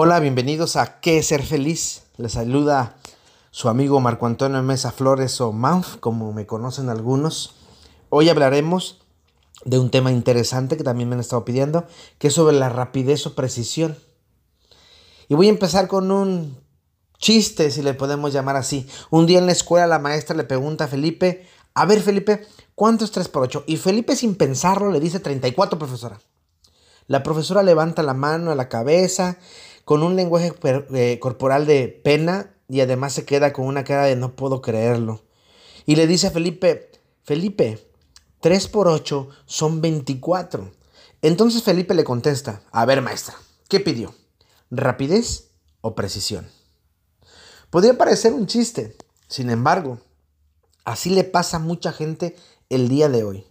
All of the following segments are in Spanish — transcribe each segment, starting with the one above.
Hola, bienvenidos a ¿Qué es ser feliz? Les saluda su amigo Marco Antonio Mesa Flores o Manf, como me conocen algunos. Hoy hablaremos de un tema interesante que también me han estado pidiendo, que es sobre la rapidez o precisión. Y voy a empezar con un chiste, si le podemos llamar así. Un día en la escuela la maestra le pregunta a Felipe, a ver Felipe, ¿cuánto es 3 por 8? Y Felipe sin pensarlo le dice 34, profesora. La profesora levanta la mano a la cabeza con un lenguaje eh, corporal de pena y además se queda con una cara de no puedo creerlo. Y le dice a Felipe, Felipe, 3 por 8 son 24. Entonces Felipe le contesta, a ver maestra, ¿qué pidió? ¿Rapidez o precisión? Podría parecer un chiste, sin embargo, así le pasa a mucha gente el día de hoy.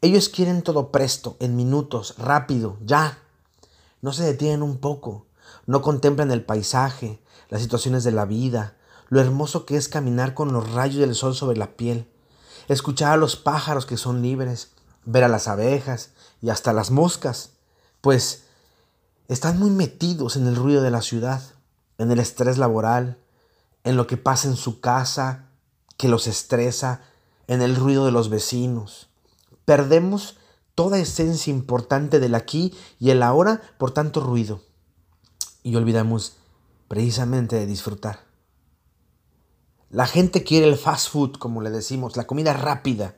Ellos quieren todo presto, en minutos, rápido, ya. No se detienen un poco, no contemplan el paisaje, las situaciones de la vida, lo hermoso que es caminar con los rayos del sol sobre la piel, escuchar a los pájaros que son libres, ver a las abejas y hasta las moscas, pues están muy metidos en el ruido de la ciudad, en el estrés laboral, en lo que pasa en su casa, que los estresa, en el ruido de los vecinos. Perdemos toda esencia importante del aquí y el ahora por tanto ruido y olvidamos precisamente de disfrutar. La gente quiere el fast food, como le decimos, la comida rápida.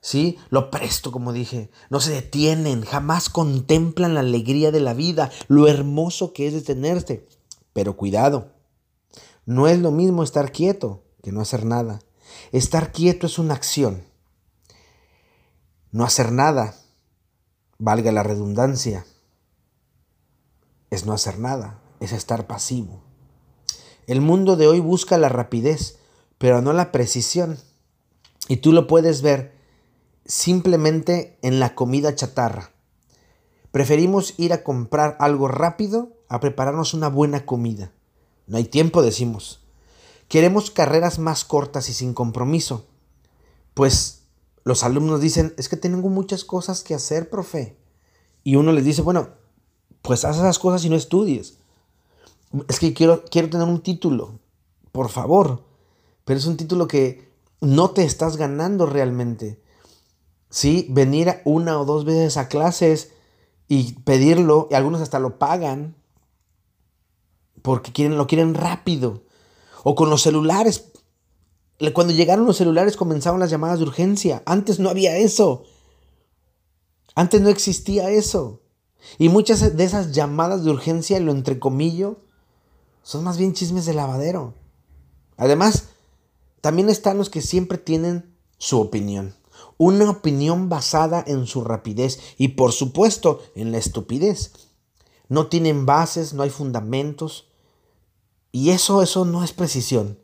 ¿Sí? Lo presto, como dije. No se detienen, jamás contemplan la alegría de la vida, lo hermoso que es detenerse. Pero cuidado, no es lo mismo estar quieto que no hacer nada. Estar quieto es una acción. No hacer nada, valga la redundancia, es no hacer nada, es estar pasivo. El mundo de hoy busca la rapidez, pero no la precisión. Y tú lo puedes ver simplemente en la comida chatarra. Preferimos ir a comprar algo rápido a prepararnos una buena comida. No hay tiempo, decimos. Queremos carreras más cortas y sin compromiso. Pues los alumnos dicen, es que tengo muchas cosas que hacer, profe. Y uno les dice, bueno, pues haz esas cosas y no estudies. Es que quiero, quiero tener un título, por favor, pero es un título que no te estás ganando realmente. Sí, venir una o dos veces a clases y pedirlo, y algunos hasta lo pagan porque quieren, lo quieren rápido. O con los celulares. Cuando llegaron los celulares comenzaron las llamadas de urgencia. Antes no había eso. Antes no existía eso. Y muchas de esas llamadas de urgencia, lo entrecomillo, son más bien chismes de lavadero. Además, también están los que siempre tienen su opinión. Una opinión basada en su rapidez y por supuesto en la estupidez. No tienen bases, no hay fundamentos. Y eso, eso no es precisión.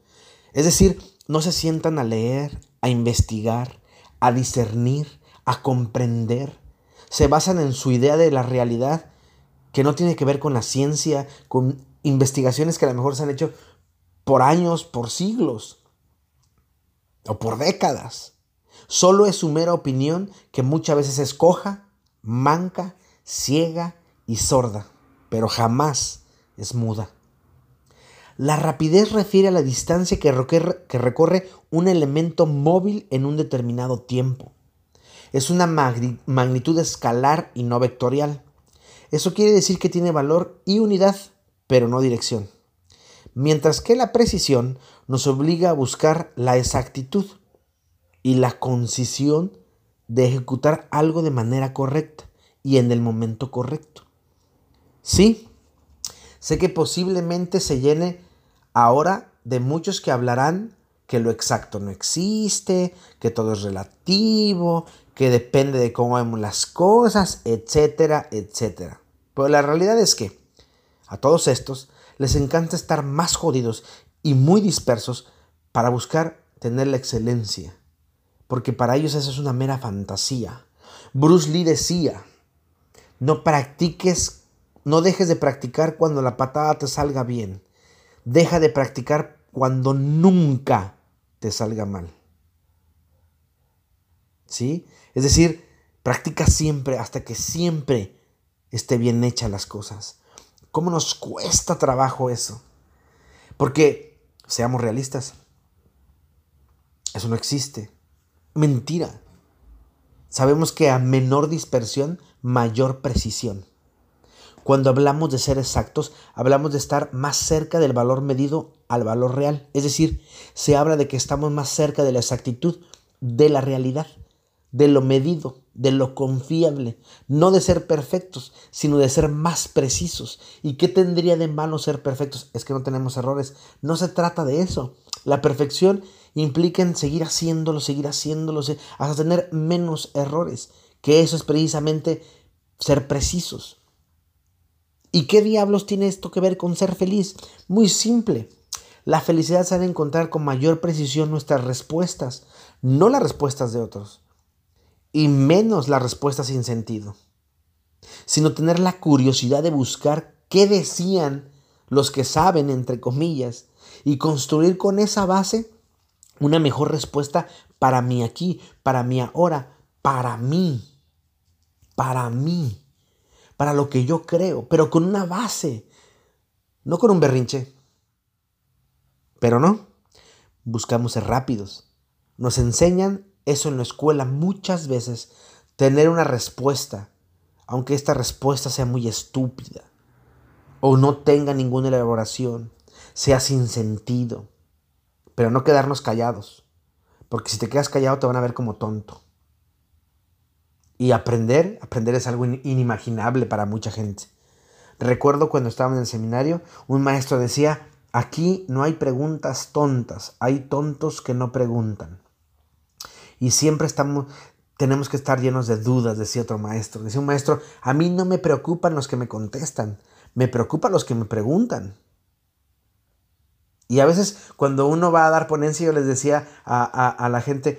Es decir, no se sientan a leer, a investigar, a discernir, a comprender se basan en su idea de la realidad que no tiene que ver con la ciencia, con investigaciones que a lo mejor se han hecho por años, por siglos o por décadas. Solo es su mera opinión que muchas veces es coja, manca, ciega y sorda, pero jamás es muda. La rapidez refiere a la distancia que recorre, que recorre un elemento móvil en un determinado tiempo es una magnitud escalar y no vectorial. Eso quiere decir que tiene valor y unidad, pero no dirección. Mientras que la precisión nos obliga a buscar la exactitud y la concisión de ejecutar algo de manera correcta y en el momento correcto. Sí, sé que posiblemente se llene ahora de muchos que hablarán que lo exacto no existe, que todo es relativo, que depende de cómo vemos las cosas, etcétera, etcétera. Pero la realidad es que a todos estos les encanta estar más jodidos y muy dispersos para buscar tener la excelencia, porque para ellos eso es una mera fantasía. Bruce Lee decía, no practiques, no dejes de practicar cuando la patada te salga bien, deja de practicar cuando nunca te salga mal. ¿Sí? Es decir, practica siempre hasta que siempre esté bien hecha las cosas. ¿Cómo nos cuesta trabajo eso? Porque, seamos realistas, eso no existe. Mentira. Sabemos que a menor dispersión, mayor precisión. Cuando hablamos de ser exactos, hablamos de estar más cerca del valor medido al valor real. Es decir, se habla de que estamos más cerca de la exactitud de la realidad, de lo medido, de lo confiable, no de ser perfectos, sino de ser más precisos. ¿Y qué tendría de malo ser perfectos? Es que no tenemos errores. No se trata de eso. La perfección implica en seguir haciéndolo, seguir haciéndolo, hasta tener menos errores, que eso es precisamente ser precisos. ¿Y qué diablos tiene esto que ver con ser feliz? Muy simple. La felicidad se ha encontrar con mayor precisión nuestras respuestas, no las respuestas de otros y menos la respuesta sin sentido, sino tener la curiosidad de buscar qué decían los que saben, entre comillas, y construir con esa base una mejor respuesta para mí aquí, para mí ahora, para mí, para mí, para lo que yo creo, pero con una base, no con un berrinche. Pero no, buscamos ser rápidos. Nos enseñan eso en la escuela muchas veces, tener una respuesta, aunque esta respuesta sea muy estúpida o no tenga ninguna elaboración, sea sin sentido, pero no quedarnos callados, porque si te quedas callado te van a ver como tonto. Y aprender, aprender es algo inimaginable para mucha gente. Recuerdo cuando estaba en el seminario, un maestro decía, aquí no hay preguntas tontas, hay tontos que no preguntan. Y siempre estamos, tenemos que estar llenos de dudas, decía otro maestro. Decía un maestro, a mí no me preocupan los que me contestan, me preocupan los que me preguntan. Y a veces cuando uno va a dar ponencia, yo les decía a, la gente,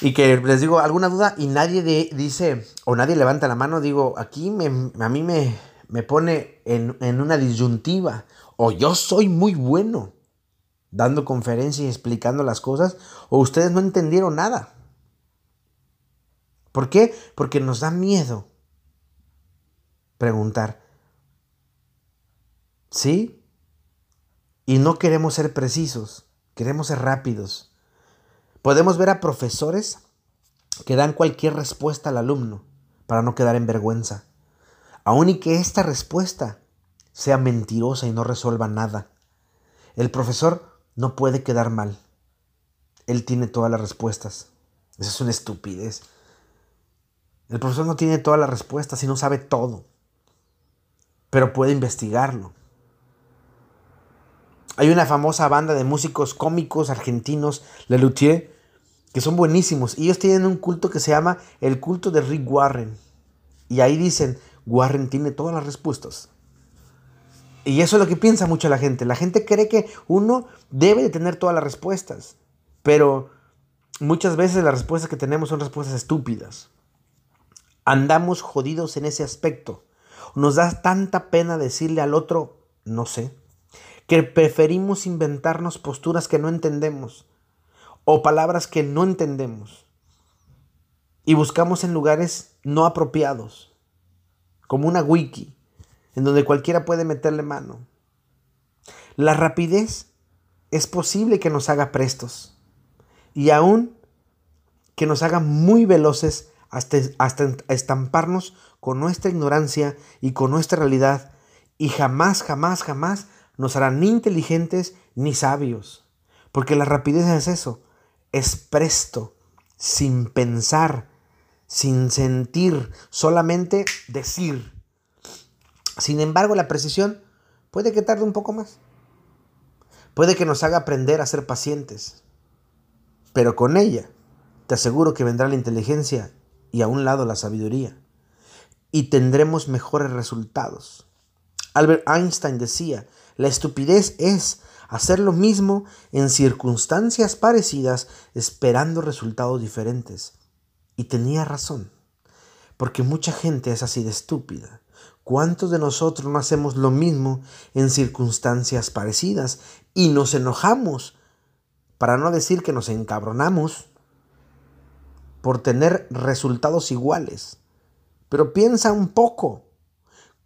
y que les digo alguna duda y nadie dice, o nadie levanta la mano, digo, aquí me, a mí me, me pone en, en, una disyuntiva, o yo soy muy bueno dando conferencia y explicando las cosas, o ustedes no entendieron nada. ¿Por qué? Porque nos da miedo preguntar. ¿Sí? Y no queremos ser precisos, queremos ser rápidos. Podemos ver a profesores que dan cualquier respuesta al alumno para no quedar en vergüenza, aun y que esta respuesta sea mentirosa y no resuelva nada. El profesor no puede quedar mal. Él tiene todas las respuestas. Esa es una estupidez. El profesor no tiene todas las respuestas y no sabe todo, pero puede investigarlo. Hay una famosa banda de músicos cómicos argentinos, Luthier, que son buenísimos. Y ellos tienen un culto que se llama el culto de Rick Warren. Y ahí dicen, Warren tiene todas las respuestas. Y eso es lo que piensa mucho la gente. La gente cree que uno debe de tener todas las respuestas. Pero muchas veces las respuestas que tenemos son respuestas estúpidas. Andamos jodidos en ese aspecto. Nos da tanta pena decirle al otro, no sé, que preferimos inventarnos posturas que no entendemos o palabras que no entendemos. Y buscamos en lugares no apropiados, como una wiki en donde cualquiera puede meterle mano. La rapidez es posible que nos haga prestos y aún que nos haga muy veloces hasta, hasta estamparnos con nuestra ignorancia y con nuestra realidad y jamás, jamás, jamás nos hará ni inteligentes ni sabios. Porque la rapidez es eso, es presto, sin pensar, sin sentir, solamente decir. Sin embargo, la precisión puede que tarde un poco más. Puede que nos haga aprender a ser pacientes. Pero con ella, te aseguro que vendrá la inteligencia y a un lado la sabiduría. Y tendremos mejores resultados. Albert Einstein decía, la estupidez es hacer lo mismo en circunstancias parecidas esperando resultados diferentes. Y tenía razón, porque mucha gente es así de estúpida. ¿Cuántos de nosotros no hacemos lo mismo en circunstancias parecidas y nos enojamos, para no decir que nos encabronamos, por tener resultados iguales? Pero piensa un poco,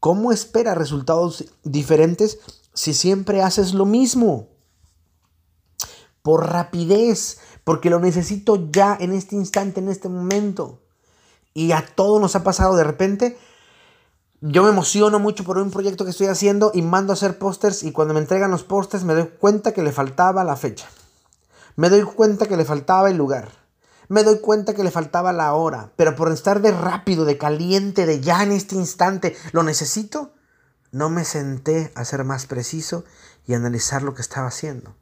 ¿Cómo espera resultados diferentes si siempre haces lo mismo? Por rapidez, porque lo necesito ya en este instante, en este momento. Y a todos nos ha pasado de repente. Yo me emociono mucho por un proyecto que estoy haciendo y mando a hacer pósters y cuando me entregan los pósters me doy cuenta que le faltaba la fecha. Me doy cuenta que le faltaba el lugar. Me doy cuenta que le faltaba la hora. Pero por estar de rápido, de caliente, de ya en este instante, lo necesito, no me senté a ser más preciso y analizar lo que estaba haciendo.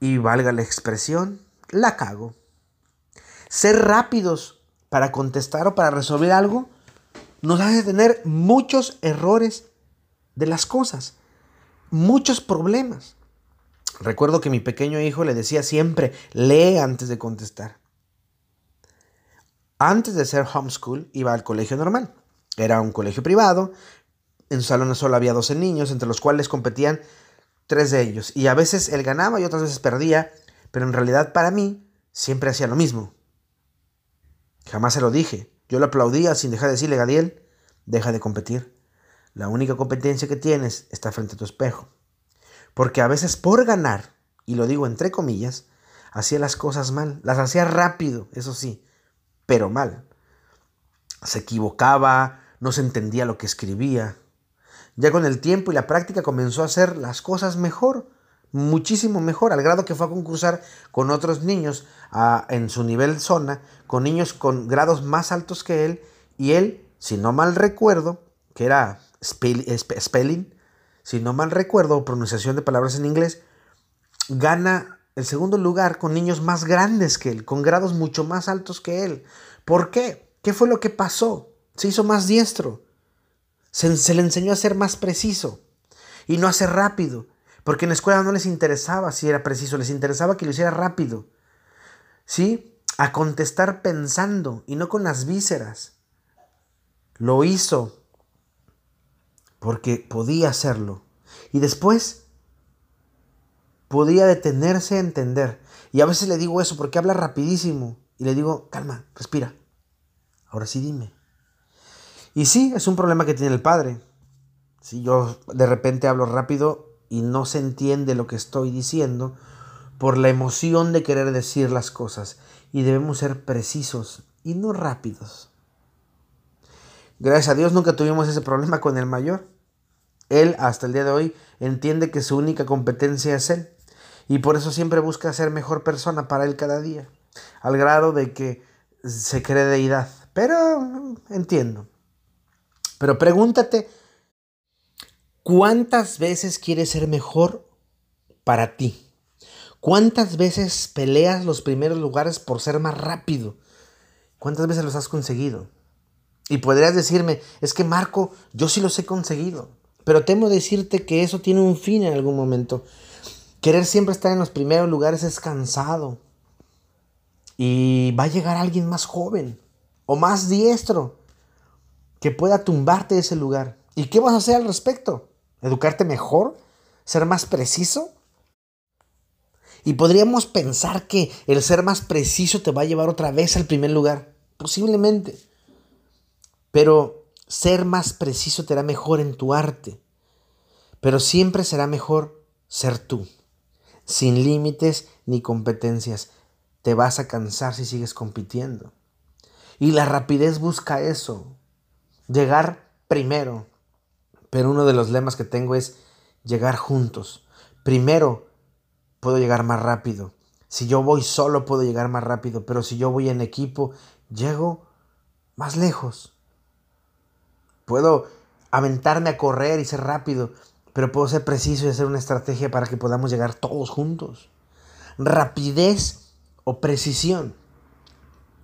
Y valga la expresión, la cago. Ser rápidos para contestar o para resolver algo nos hace tener muchos errores de las cosas, muchos problemas. Recuerdo que mi pequeño hijo le decía siempre, lee antes de contestar. Antes de ser homeschool iba al colegio normal. Era un colegio privado. En su salón solo había 12 niños, entre los cuales competían tres de ellos. Y a veces él ganaba y otras veces perdía, pero en realidad para mí siempre hacía lo mismo. Jamás se lo dije. Yo lo aplaudía sin dejar de decirle, Gadiel, deja de competir. La única competencia que tienes está frente a tu espejo. Porque a veces por ganar, y lo digo entre comillas, hacía las cosas mal. Las hacía rápido, eso sí, pero mal. Se equivocaba, no se entendía lo que escribía. Ya con el tiempo y la práctica comenzó a hacer las cosas mejor, muchísimo mejor, al grado que fue a concursar con otros niños en su nivel zona, con niños con grados más altos que él, y él, si no mal recuerdo, que era spelling, si no mal recuerdo, pronunciación de palabras en inglés, gana el segundo lugar con niños más grandes que él, con grados mucho más altos que él. ¿Por qué? ¿Qué fue lo que pasó? Se hizo más diestro. Se, le enseñó a ser más preciso y no a ser rápido. Porque en la escuela no les interesaba si era preciso, les interesaba que lo hiciera rápido. ¿Sí? A contestar pensando y no con las vísceras. Lo hizo porque podía hacerlo. Y después podía detenerse a entender. Y a veces le digo eso porque habla rapidísimo. Y le digo, calma, respira. Ahora sí dime. Y sí, es un problema que tiene el padre. Si yo de repente hablo rápido y no se entiende lo que estoy diciendo por la emoción de querer decir las cosas. Y debemos ser precisos y no rápidos. Gracias a Dios nunca tuvimos ese problema con el mayor. Él hasta el día de hoy entiende que su única competencia es él. Y por eso siempre busca ser mejor persona para él cada día. Al grado de que se cree deidad. Pero entiendo. Pero pregúntate, ¿cuántas veces quieres ser mejor para ti? ¿Cuántas veces peleas los primeros lugares por ser más rápido? ¿Cuántas veces los has conseguido? Y podrías decirme, es que Marco, yo sí los he conseguido. Pero temo decirte que eso tiene un fin en algún momento. Querer siempre estar en los primeros lugares es cansado. Y va a llegar alguien más joven o más diestro que pueda tumbarte ese lugar. ¿Y qué vas a hacer al respecto? ¿Educarte mejor? ¿Ser más preciso? Y podríamos pensar que el ser más preciso te va a llevar otra vez al primer lugar. Posiblemente. Pero ser más preciso te hará mejor en tu arte, pero siempre será mejor ser tú, sin límites ni competencias. Te vas a cansar si sigues compitiendo. Y la rapidez busca eso, llegar primero. Pero uno de los lemas que tengo es llegar juntos. Primero puedo llegar más rápido. Si yo voy solo puedo llegar más rápido, pero si yo voy en equipo, llego más lejos. Puedo aventarme a correr y ser rápido, pero puedo ser preciso y hacer una estrategia para que podamos llegar todos juntos. Rapidez o precisión.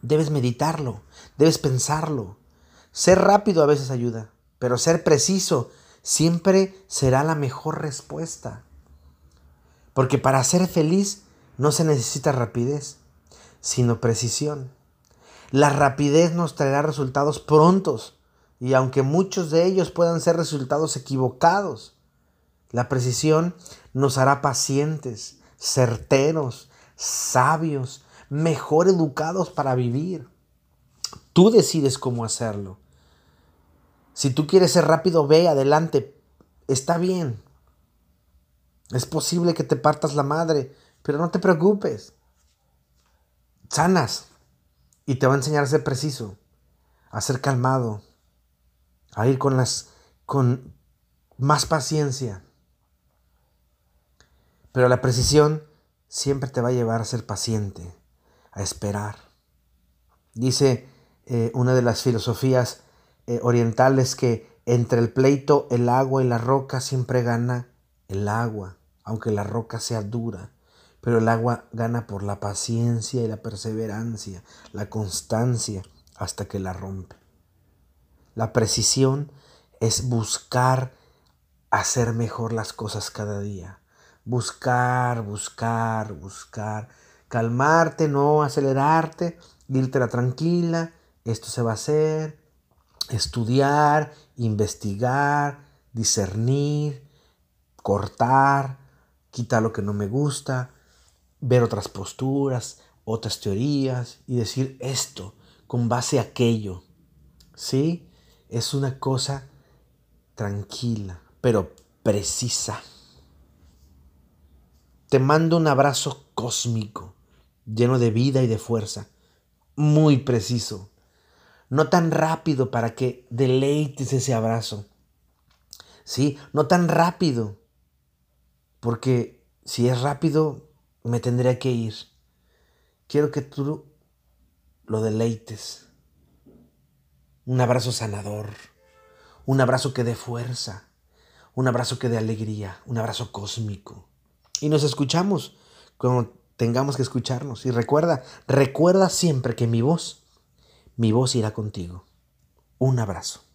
Debes meditarlo, debes pensarlo. Ser rápido a veces ayuda, pero ser preciso siempre será la mejor respuesta. Porque para ser feliz no se necesita rapidez, sino precisión. La rapidez nos traerá resultados prontos, y aunque muchos de ellos puedan ser resultados equivocados, la precisión nos hará pacientes, certeros, sabios, mejor educados para vivir. Tú decides cómo hacerlo. Si tú quieres ser rápido, ve adelante. Está bien. Es posible que te partas la madre, pero no te preocupes. Sanas. Y te va a enseñar a ser preciso, a ser calmado, a ir con las con más paciencia. Pero la precisión siempre te va a llevar a ser paciente, a esperar. Dice eh, una de las filosofías eh, orientales que entre el pleito, el agua y la roca siempre gana el agua, aunque la roca sea dura. Pero el agua gana por la paciencia y la perseverancia, la constancia, hasta que la rompe. La precisión es buscar hacer mejor las cosas cada día. Buscar, buscar, buscar. Calmarte, no acelerarte, irte la tranquila. Esto se va a hacer. Estudiar, investigar, discernir, cortar, quitar lo que no me gusta, ver otras posturas, otras teorías y decir esto con base a aquello. ¿Sí? Es una cosa tranquila, pero precisa. Te mando un abrazo cósmico, lleno de vida y de fuerza, muy preciso. No tan rápido para que deleites ese abrazo. Sí, no tan rápido, porque si es rápido me tendría que ir. Quiero que tú lo deleites. Un abrazo sanador, un abrazo que dé fuerza, un abrazo que dé alegría, un abrazo cósmico. Y nos escuchamos cuando tengamos que escucharnos. Y recuerda, recuerda siempre que mi voz, mi voz irá contigo. Un abrazo.